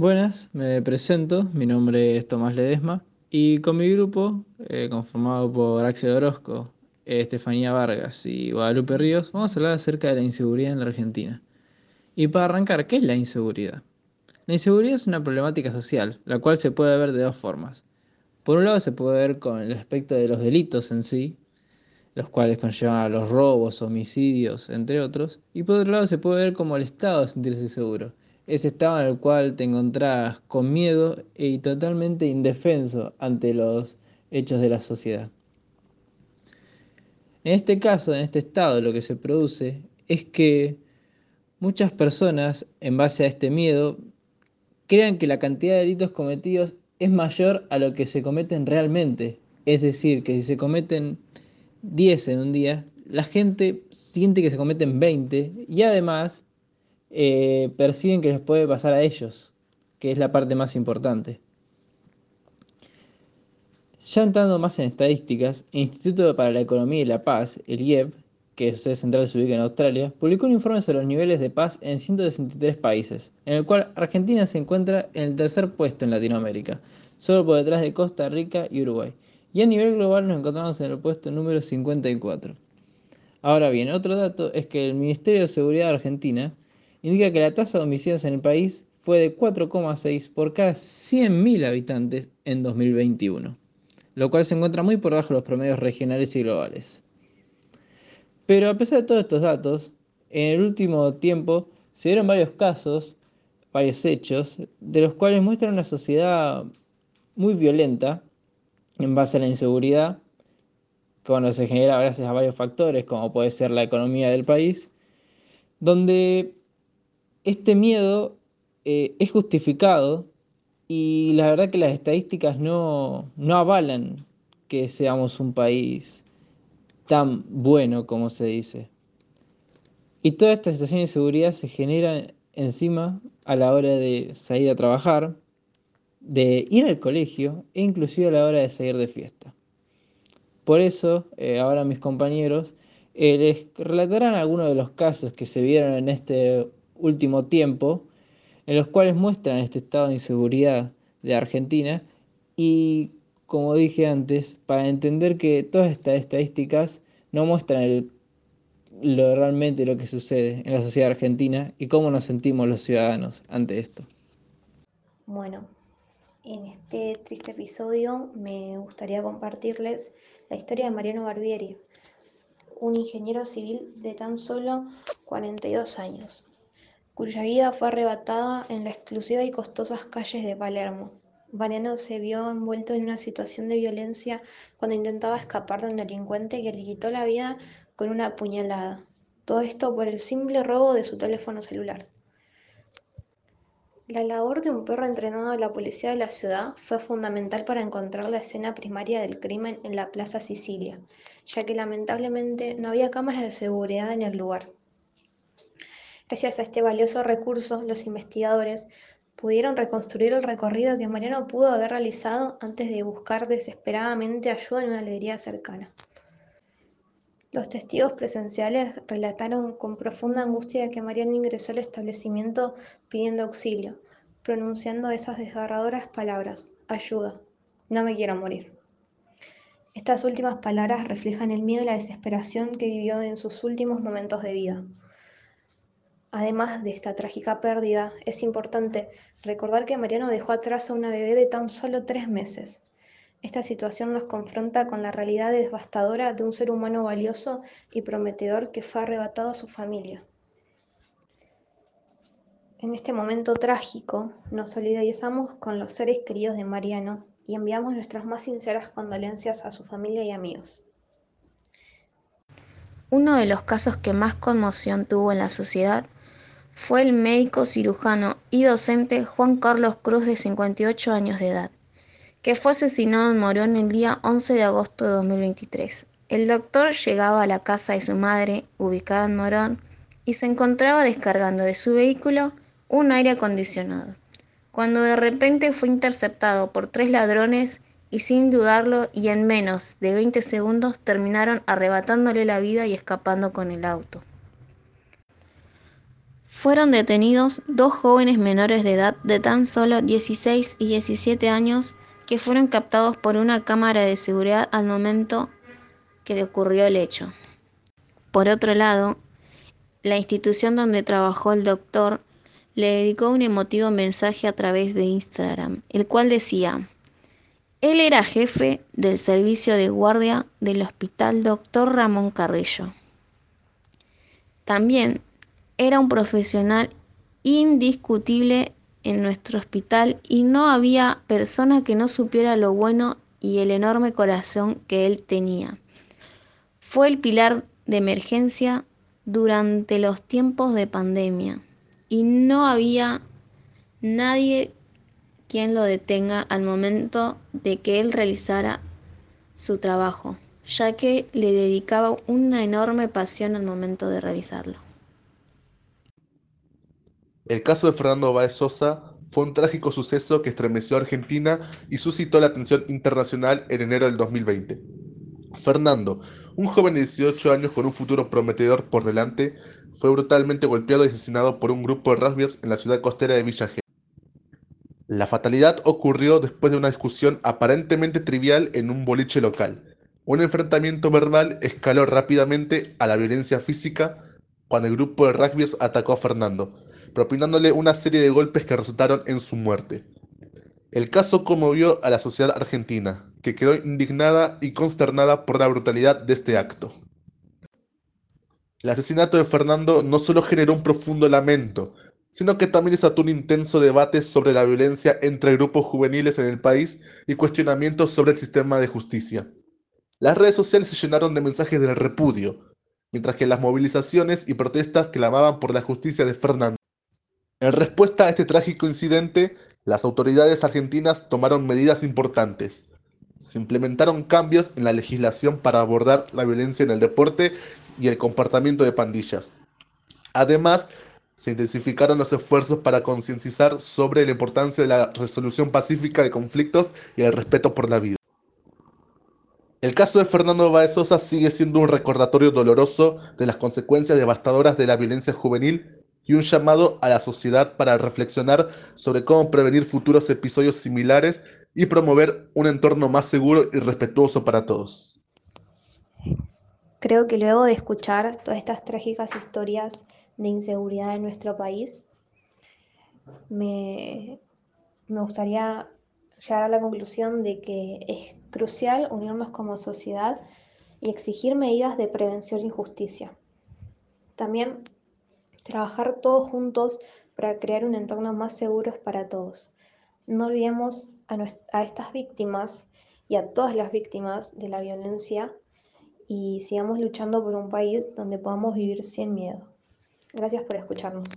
Buenas, me presento, mi nombre es Tomás Ledesma y con mi grupo, eh, conformado por Axel Orozco, Estefanía Vargas y Guadalupe Ríos, vamos a hablar acerca de la inseguridad en la Argentina. Y para arrancar, ¿qué es la inseguridad? La inseguridad es una problemática social, la cual se puede ver de dos formas. Por un lado se puede ver con el aspecto de los delitos en sí, los cuales conllevan a los robos, homicidios, entre otros, y por otro lado se puede ver como el estado sentirse seguro, ese estado en el cual te encontrás con miedo y totalmente indefenso ante los hechos de la sociedad. En este caso, en este estado, lo que se produce es que muchas personas, en base a este miedo, crean que la cantidad de delitos cometidos es mayor a lo que se cometen realmente. Es decir, que si se cometen 10 en un día, la gente siente que se cometen 20 y además eh, perciben que les puede pasar a ellos, que es la parte más importante. Ya entrando más en estadísticas, el Instituto para la Economía y la Paz, el IEP, que su sede central se ubica en Australia, publicó un informe sobre los niveles de paz en 163 países, en el cual Argentina se encuentra en el tercer puesto en Latinoamérica, solo por detrás de Costa Rica y Uruguay. Y a nivel global nos encontramos en el puesto número 54. Ahora bien, otro dato es que el Ministerio de Seguridad de Argentina indica que la tasa de homicidios en el país fue de 4,6 por cada 100.000 habitantes en 2021, lo cual se encuentra muy por debajo de los promedios regionales y globales. Pero a pesar de todos estos datos, en el último tiempo se dieron varios casos, varios hechos, de los cuales muestran una sociedad muy violenta en base a la inseguridad, cuando se genera gracias a varios factores, como puede ser la economía del país, donde este miedo eh, es justificado y la verdad que las estadísticas no, no avalan que seamos un país tan bueno como se dice. Y toda esta situación de inseguridad se genera encima a la hora de salir a trabajar, de ir al colegio e inclusive a la hora de salir de fiesta. Por eso, eh, ahora mis compañeros eh, les relatarán algunos de los casos que se vieron en este último tiempo, en los cuales muestran este estado de inseguridad de Argentina y, como dije antes, para entender que todas estas estadísticas no muestran lo realmente lo que sucede en la sociedad argentina y cómo nos sentimos los ciudadanos ante esto. Bueno, en este triste episodio me gustaría compartirles la historia de Mariano Barbieri, un ingeniero civil de tan solo 42 años cuya vida fue arrebatada en las exclusivas y costosas calles de Palermo. Mariano se vio envuelto en una situación de violencia cuando intentaba escapar de un delincuente que le quitó la vida con una puñalada. Todo esto por el simple robo de su teléfono celular. La labor de un perro entrenado de la policía de la ciudad fue fundamental para encontrar la escena primaria del crimen en la Plaza Sicilia, ya que lamentablemente no había cámaras de seguridad en el lugar. Gracias a este valioso recurso, los investigadores pudieron reconstruir el recorrido que Mariano pudo haber realizado antes de buscar desesperadamente ayuda en una alegría cercana. Los testigos presenciales relataron con profunda angustia que Mariano ingresó al establecimiento pidiendo auxilio, pronunciando esas desgarradoras palabras, ayuda, no me quiero morir. Estas últimas palabras reflejan el miedo y la desesperación que vivió en sus últimos momentos de vida. Además de esta trágica pérdida, es importante recordar que Mariano dejó atrás a una bebé de tan solo tres meses. Esta situación nos confronta con la realidad devastadora de un ser humano valioso y prometedor que fue arrebatado a su familia. En este momento trágico, nos solidarizamos con los seres queridos de Mariano y enviamos nuestras más sinceras condolencias a su familia y amigos. Uno de los casos que más conmoción tuvo en la sociedad fue el médico cirujano y docente Juan Carlos Cruz de 58 años de edad, que fue asesinado en Morón el día 11 de agosto de 2023. El doctor llegaba a la casa de su madre, ubicada en Morón, y se encontraba descargando de su vehículo un aire acondicionado, cuando de repente fue interceptado por tres ladrones y sin dudarlo y en menos de 20 segundos terminaron arrebatándole la vida y escapando con el auto. Fueron detenidos dos jóvenes menores de edad de tan solo 16 y 17 años que fueron captados por una cámara de seguridad al momento que ocurrió el hecho. Por otro lado, la institución donde trabajó el doctor le dedicó un emotivo mensaje a través de Instagram, el cual decía, él era jefe del servicio de guardia del Hospital Dr. Ramón Carrillo. También era un profesional indiscutible en nuestro hospital y no había persona que no supiera lo bueno y el enorme corazón que él tenía. Fue el pilar de emergencia durante los tiempos de pandemia y no había nadie quien lo detenga al momento de que él realizara su trabajo, ya que le dedicaba una enorme pasión al momento de realizarlo. El caso de Fernando Báez Sosa fue un trágico suceso que estremeció a Argentina y suscitó la atención internacional en enero del 2020. Fernando, un joven de 18 años con un futuro prometedor por delante, fue brutalmente golpeado y asesinado por un grupo de rugbyers en la ciudad costera de Villa La fatalidad ocurrió después de una discusión aparentemente trivial en un boliche local. Un enfrentamiento verbal escaló rápidamente a la violencia física cuando el grupo de rugbyers atacó a Fernando, propinándole una serie de golpes que resultaron en su muerte. El caso conmovió a la sociedad argentina, que quedó indignada y consternada por la brutalidad de este acto. El asesinato de Fernando no solo generó un profundo lamento, sino que también desató un intenso debate sobre la violencia entre grupos juveniles en el país y cuestionamientos sobre el sistema de justicia. Las redes sociales se llenaron de mensajes de repudio, mientras que las movilizaciones y protestas clamaban por la justicia de Fernando. En respuesta a este trágico incidente, las autoridades argentinas tomaron medidas importantes. Se implementaron cambios en la legislación para abordar la violencia en el deporte y el comportamiento de pandillas. Además, se intensificaron los esfuerzos para concienciar sobre la importancia de la resolución pacífica de conflictos y el respeto por la vida. El caso de Fernando Baez Sosa sigue siendo un recordatorio doloroso de las consecuencias devastadoras de la violencia juvenil y un llamado a la sociedad para reflexionar sobre cómo prevenir futuros episodios similares y promover un entorno más seguro y respetuoso para todos. Creo que luego de escuchar todas estas trágicas historias de inseguridad en nuestro país, me, me gustaría llegar a la conclusión de que es crucial unirnos como sociedad y exigir medidas de prevención y justicia. También trabajar todos juntos para crear un entorno más seguro para todos. No olvidemos a, estas víctimas y a todas las víctimas de la violencia y sigamos luchando por un país donde podamos vivir sin miedo. Gracias por escucharnos.